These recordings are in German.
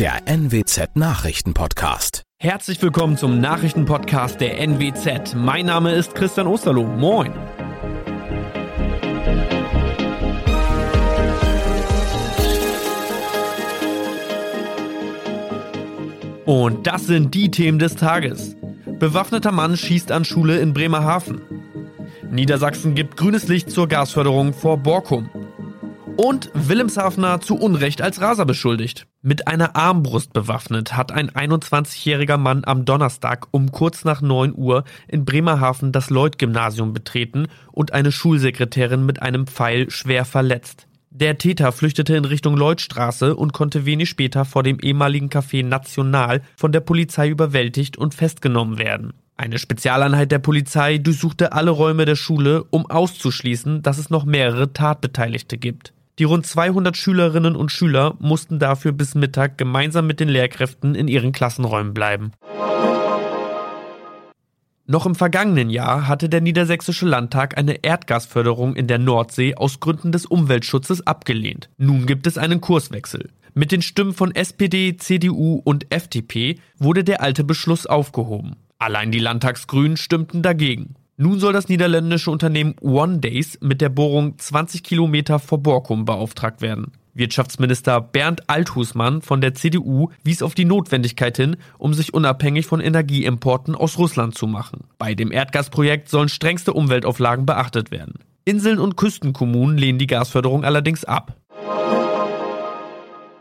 der NWZ Nachrichtenpodcast. Herzlich willkommen zum Nachrichtenpodcast der NWZ. Mein Name ist Christian Osterloh. Moin. Und das sind die Themen des Tages. Bewaffneter Mann schießt an Schule in Bremerhaven. Niedersachsen gibt grünes Licht zur Gasförderung vor Borkum. Und Wilhelmshavener zu Unrecht als Raser beschuldigt. Mit einer Armbrust bewaffnet hat ein 21-jähriger Mann am Donnerstag um kurz nach 9 Uhr in Bremerhaven das Lloyd-Gymnasium betreten und eine Schulsekretärin mit einem Pfeil schwer verletzt. Der Täter flüchtete in Richtung Lloydstraße und konnte wenig später vor dem ehemaligen Café National von der Polizei überwältigt und festgenommen werden. Eine Spezialeinheit der Polizei durchsuchte alle Räume der Schule, um auszuschließen, dass es noch mehrere Tatbeteiligte gibt. Die rund 200 Schülerinnen und Schüler mussten dafür bis Mittag gemeinsam mit den Lehrkräften in ihren Klassenräumen bleiben. Noch im vergangenen Jahr hatte der Niedersächsische Landtag eine Erdgasförderung in der Nordsee aus Gründen des Umweltschutzes abgelehnt. Nun gibt es einen Kurswechsel. Mit den Stimmen von SPD, CDU und FDP wurde der alte Beschluss aufgehoben. Allein die Landtagsgrünen stimmten dagegen. Nun soll das niederländische Unternehmen One Days mit der Bohrung 20 Kilometer vor Borkum beauftragt werden. Wirtschaftsminister Bernd Althusmann von der CDU wies auf die Notwendigkeit hin, um sich unabhängig von Energieimporten aus Russland zu machen. Bei dem Erdgasprojekt sollen strengste Umweltauflagen beachtet werden. Inseln und Küstenkommunen lehnen die Gasförderung allerdings ab.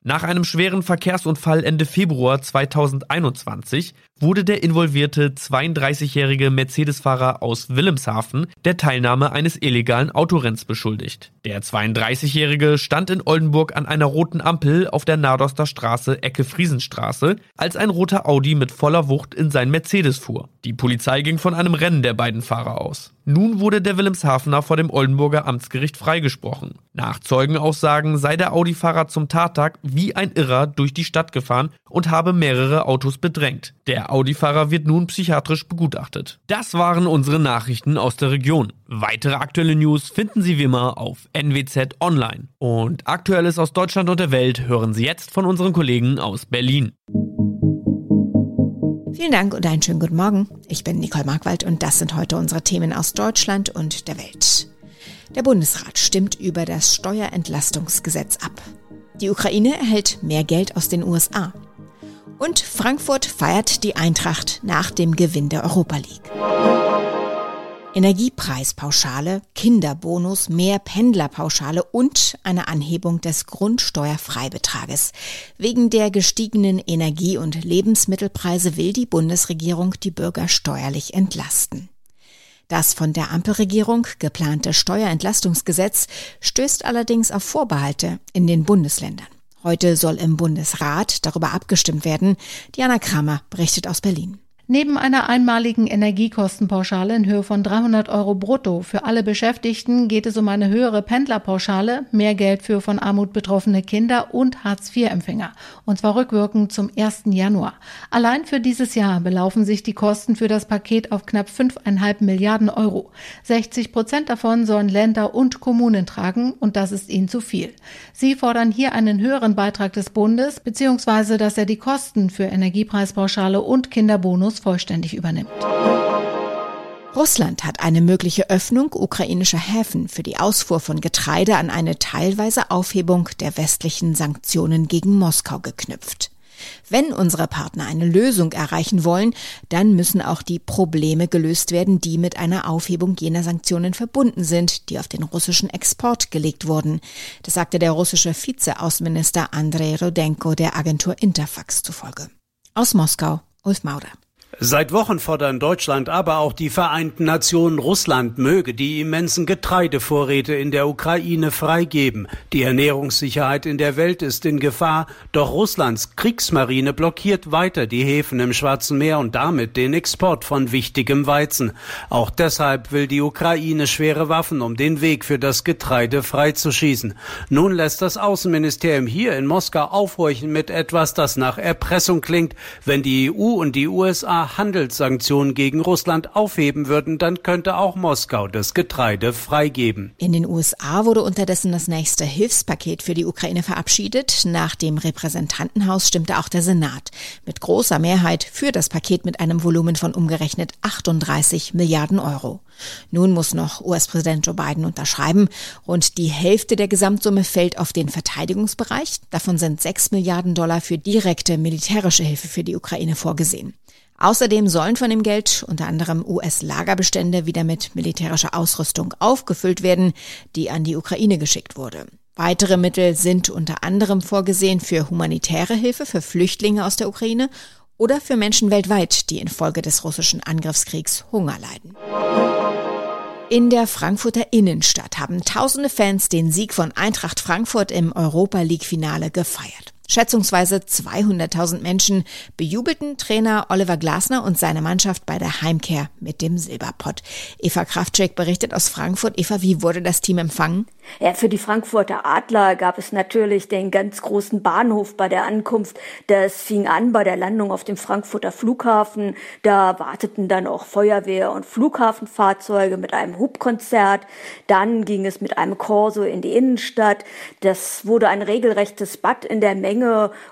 Nach einem schweren Verkehrsunfall Ende Februar 2021 wurde der involvierte 32-jährige Mercedes-Fahrer aus Wilhelmshaven der Teilnahme eines illegalen Autorenns beschuldigt. Der 32-jährige stand in Oldenburg an einer roten Ampel auf der Nadoster Straße Ecke Friesenstraße, als ein roter Audi mit voller Wucht in sein Mercedes fuhr. Die Polizei ging von einem Rennen der beiden Fahrer aus. Nun wurde der Wilhelmshavener vor dem Oldenburger Amtsgericht freigesprochen. Nach Zeugenaussagen sei der Audi-Fahrer zum Tattag wie ein Irrer durch die Stadt gefahren und habe mehrere Autos bedrängt. Der Audi-Fahrer wird nun psychiatrisch begutachtet. Das waren unsere Nachrichten aus der Region. Weitere aktuelle News finden Sie wie immer auf NWZ Online. Und Aktuelles aus Deutschland und der Welt hören Sie jetzt von unseren Kollegen aus Berlin. Vielen Dank und einen schönen guten Morgen. Ich bin Nicole Markwald und das sind heute unsere Themen aus Deutschland und der Welt. Der Bundesrat stimmt über das Steuerentlastungsgesetz ab. Die Ukraine erhält mehr Geld aus den USA. Und Frankfurt feiert die Eintracht nach dem Gewinn der Europa League. Energiepreispauschale, Kinderbonus, mehr Pendlerpauschale und eine Anhebung des Grundsteuerfreibetrages. Wegen der gestiegenen Energie- und Lebensmittelpreise will die Bundesregierung die Bürger steuerlich entlasten. Das von der Ampelregierung geplante Steuerentlastungsgesetz stößt allerdings auf Vorbehalte in den Bundesländern. Heute soll im Bundesrat darüber abgestimmt werden. Diana Kramer berichtet aus Berlin. Neben einer einmaligen Energiekostenpauschale in Höhe von 300 Euro brutto für alle Beschäftigten geht es um eine höhere Pendlerpauschale, mehr Geld für von Armut betroffene Kinder und Hartz-IV-Empfänger. Und zwar rückwirkend zum 1. Januar. Allein für dieses Jahr belaufen sich die Kosten für das Paket auf knapp 5,5 Milliarden Euro. 60 Prozent davon sollen Länder und Kommunen tragen und das ist ihnen zu viel. Sie fordern hier einen höheren Beitrag des Bundes, beziehungsweise dass er die Kosten für Energiepreispauschale und Kinderbonus vollständig übernimmt. Russland hat eine mögliche Öffnung ukrainischer Häfen für die Ausfuhr von Getreide an eine teilweise Aufhebung der westlichen Sanktionen gegen Moskau geknüpft. Wenn unsere Partner eine Lösung erreichen wollen, dann müssen auch die Probleme gelöst werden, die mit einer Aufhebung jener Sanktionen verbunden sind, die auf den russischen Export gelegt wurden. Das sagte der russische Vizeaußenminister Andrei Rodenko der Agentur Interfax zufolge. Aus Moskau, Ulf Maurer. Seit Wochen fordern Deutschland, aber auch die Vereinten Nationen Russland möge die immensen Getreidevorräte in der Ukraine freigeben. Die Ernährungssicherheit in der Welt ist in Gefahr, doch Russlands Kriegsmarine blockiert weiter die Häfen im Schwarzen Meer und damit den Export von wichtigem Weizen. Auch deshalb will die Ukraine schwere Waffen, um den Weg für das Getreide freizuschießen. Nun lässt das Außenministerium hier in Moskau aufhorchen mit etwas, das nach Erpressung klingt, wenn die EU und die USA Handelssanktionen gegen Russland aufheben würden, dann könnte auch Moskau das Getreide freigeben. In den USA wurde unterdessen das nächste Hilfspaket für die Ukraine verabschiedet. Nach dem Repräsentantenhaus stimmte auch der Senat mit großer Mehrheit für das Paket mit einem Volumen von umgerechnet 38 Milliarden Euro. Nun muss noch US-Präsident Joe Biden unterschreiben. Rund die Hälfte der Gesamtsumme fällt auf den Verteidigungsbereich. Davon sind 6 Milliarden Dollar für direkte militärische Hilfe für die Ukraine vorgesehen. Außerdem sollen von dem Geld unter anderem US-Lagerbestände wieder mit militärischer Ausrüstung aufgefüllt werden, die an die Ukraine geschickt wurde. Weitere Mittel sind unter anderem vorgesehen für humanitäre Hilfe für Flüchtlinge aus der Ukraine oder für Menschen weltweit, die infolge des russischen Angriffskriegs Hunger leiden. In der Frankfurter Innenstadt haben tausende Fans den Sieg von Eintracht Frankfurt im Europa League Finale gefeiert. Schätzungsweise 200.000 Menschen bejubelten Trainer Oliver Glasner und seine Mannschaft bei der Heimkehr mit dem Silberpott. Eva Kraftschek berichtet aus Frankfurt. Eva, wie wurde das Team empfangen? Ja, für die Frankfurter Adler gab es natürlich den ganz großen Bahnhof bei der Ankunft. Das fing an bei der Landung auf dem Frankfurter Flughafen. Da warteten dann auch Feuerwehr und Flughafenfahrzeuge mit einem Hubkonzert. Dann ging es mit einem Korso in die Innenstadt. Das wurde ein regelrechtes Bad in der Menge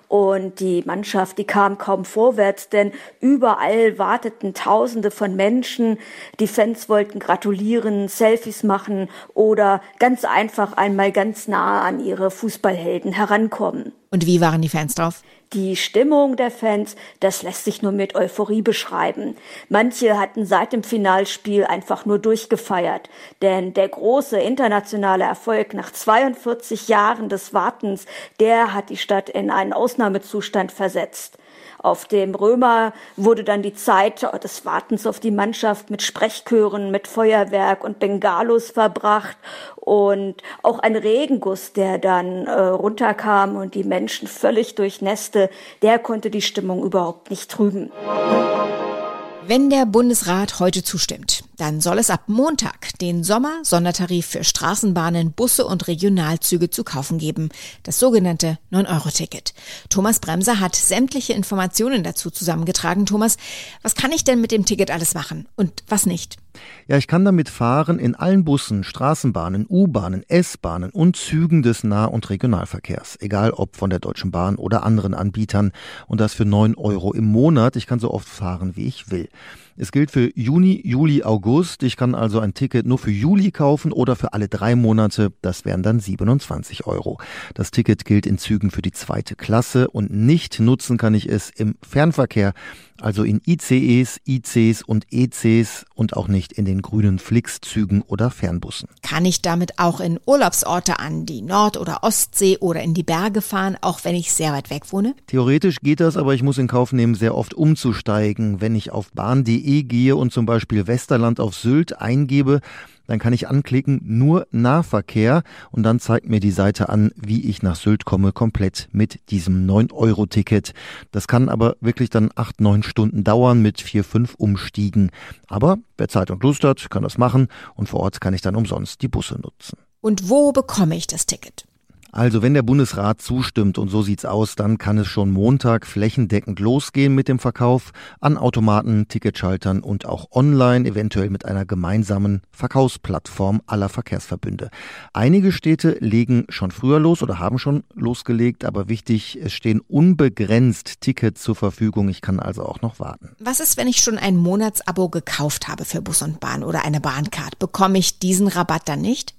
und die Mannschaft, die kam kaum vorwärts, denn überall warteten Tausende von Menschen. Die Fans wollten gratulieren, Selfies machen oder ganz einfach einmal ganz nah an ihre Fußballhelden herankommen. Und wie waren die Fans drauf? Die Stimmung der Fans, das lässt sich nur mit Euphorie beschreiben. Manche hatten seit dem Finalspiel einfach nur durchgefeiert, denn der große internationale Erfolg nach 42 Jahren des Wartens, der hat die Stadt in einen Ausnahmezustand versetzt. Auf dem Römer wurde dann die Zeit des Wartens auf die Mannschaft mit Sprechchören, mit Feuerwerk und Bengalos verbracht und auch ein Regenguss, der dann äh, runterkam und die Menschen völlig durchnässte, der konnte die Stimmung überhaupt nicht trüben. Wenn der Bundesrat heute zustimmt, dann soll es ab Montag den Sommer-Sondertarif für Straßenbahnen, Busse und Regionalzüge zu kaufen geben, das sogenannte 9-Euro-Ticket. Thomas Bremser hat sämtliche Informationen dazu zusammengetragen. Thomas, was kann ich denn mit dem Ticket alles machen und was nicht? Ja, ich kann damit fahren in allen Bussen, Straßenbahnen, U-Bahnen, S-Bahnen und Zügen des Nah- und Regionalverkehrs. Egal ob von der Deutschen Bahn oder anderen Anbietern. Und das für 9 Euro im Monat. Ich kann so oft fahren, wie ich will. Es gilt für Juni, Juli, August. Ich kann also ein Ticket nur für Juli kaufen oder für alle drei Monate. Das wären dann 27 Euro. Das Ticket gilt in Zügen für die zweite Klasse und nicht nutzen kann ich es im Fernverkehr, also in ICEs, ICs und ECs und auch nicht in den grünen Flix-Zügen oder Fernbussen. Kann ich damit auch in Urlaubsorte an die Nord- oder Ostsee oder in die Berge fahren, auch wenn ich sehr weit weg wohne? Theoretisch geht das, aber ich muss in Kauf nehmen, sehr oft umzusteigen. Wenn ich auf bahn.de www.ftf.de gehe und zum Beispiel Westerland auf Sylt eingebe, dann kann ich anklicken nur Nahverkehr und dann zeigt mir die Seite an, wie ich nach Sylt komme, komplett mit diesem 9-Euro-Ticket. Das kann aber wirklich dann 8, 9 Stunden dauern mit 4, 5 Umstiegen. Aber wer Zeit und Lust hat, kann das machen und vor Ort kann ich dann umsonst die Busse nutzen. Und wo bekomme ich das Ticket? Also wenn der Bundesrat zustimmt, und so sieht's aus, dann kann es schon Montag flächendeckend losgehen mit dem Verkauf an Automaten, Ticketschaltern und auch online, eventuell mit einer gemeinsamen Verkaufsplattform aller Verkehrsverbünde. Einige Städte legen schon früher los oder haben schon losgelegt, aber wichtig, es stehen unbegrenzt Tickets zur Verfügung. Ich kann also auch noch warten. Was ist, wenn ich schon ein Monatsabo gekauft habe für Bus und Bahn oder eine Bahncard? Bekomme ich diesen Rabatt dann nicht?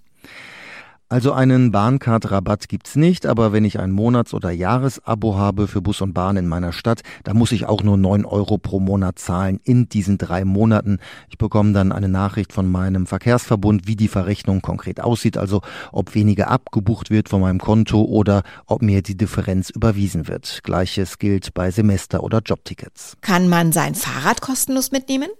Also einen Bahncard-Rabatt gibt's nicht, aber wenn ich ein Monats- oder Jahresabo habe für Bus und Bahn in meiner Stadt, da muss ich auch nur neun Euro pro Monat zahlen in diesen drei Monaten. Ich bekomme dann eine Nachricht von meinem Verkehrsverbund, wie die Verrechnung konkret aussieht, also ob weniger abgebucht wird von meinem Konto oder ob mir die Differenz überwiesen wird. Gleiches gilt bei Semester- oder Jobtickets. Kann man sein Fahrrad kostenlos mitnehmen?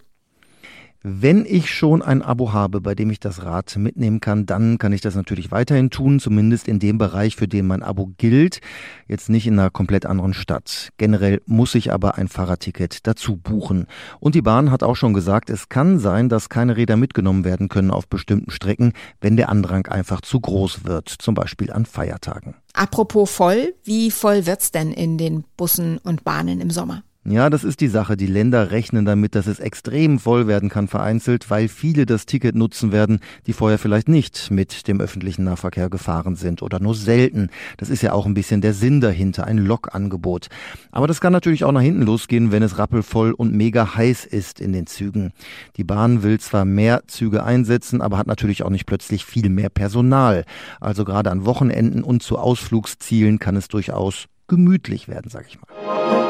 Wenn ich schon ein Abo habe, bei dem ich das Rad mitnehmen kann, dann kann ich das natürlich weiterhin tun, zumindest in dem Bereich, für den mein Abo gilt. Jetzt nicht in einer komplett anderen Stadt. Generell muss ich aber ein Fahrradticket dazu buchen. Und die Bahn hat auch schon gesagt, es kann sein, dass keine Räder mitgenommen werden können auf bestimmten Strecken, wenn der Andrang einfach zu groß wird, zum Beispiel an Feiertagen. Apropos voll, wie voll wird's denn in den Bussen und Bahnen im Sommer? Ja, das ist die Sache. Die Länder rechnen damit, dass es extrem voll werden kann vereinzelt, weil viele das Ticket nutzen werden, die vorher vielleicht nicht mit dem öffentlichen Nahverkehr gefahren sind oder nur selten. Das ist ja auch ein bisschen der Sinn dahinter, ein Lokangebot. Aber das kann natürlich auch nach hinten losgehen, wenn es rappelvoll und mega heiß ist in den Zügen. Die Bahn will zwar mehr Züge einsetzen, aber hat natürlich auch nicht plötzlich viel mehr Personal. Also gerade an Wochenenden und zu Ausflugszielen kann es durchaus gemütlich werden, sag ich mal.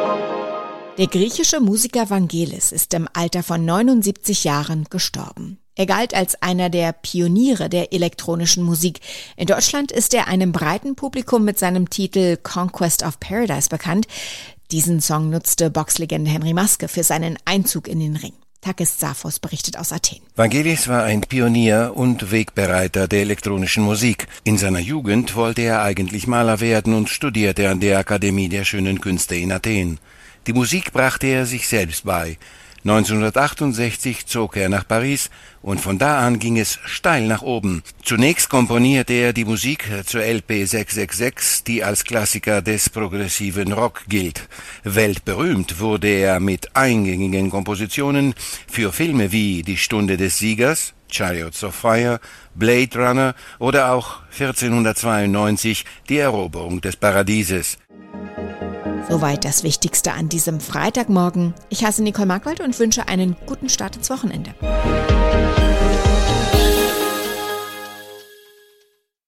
Der griechische Musiker Vangelis ist im Alter von 79 Jahren gestorben. Er galt als einer der Pioniere der elektronischen Musik. In Deutschland ist er einem breiten Publikum mit seinem Titel Conquest of Paradise bekannt. Diesen Song nutzte Boxlegende Henry Maske für seinen Einzug in den Ring. Takis Safos berichtet aus Athen. Vangelis war ein Pionier und Wegbereiter der elektronischen Musik. In seiner Jugend wollte er eigentlich Maler werden und studierte an der Akademie der schönen Künste in Athen. Die Musik brachte er sich selbst bei. 1968 zog er nach Paris und von da an ging es steil nach oben. Zunächst komponierte er die Musik zur LP 666, die als Klassiker des progressiven Rock gilt. Weltberühmt wurde er mit eingängigen Kompositionen für Filme wie Die Stunde des Siegers, Chariots of Fire, Blade Runner oder auch 1492 Die Eroberung des Paradieses. Soweit das Wichtigste an diesem Freitagmorgen. Ich heiße Nicole Markwald und wünsche einen guten Start ins Wochenende.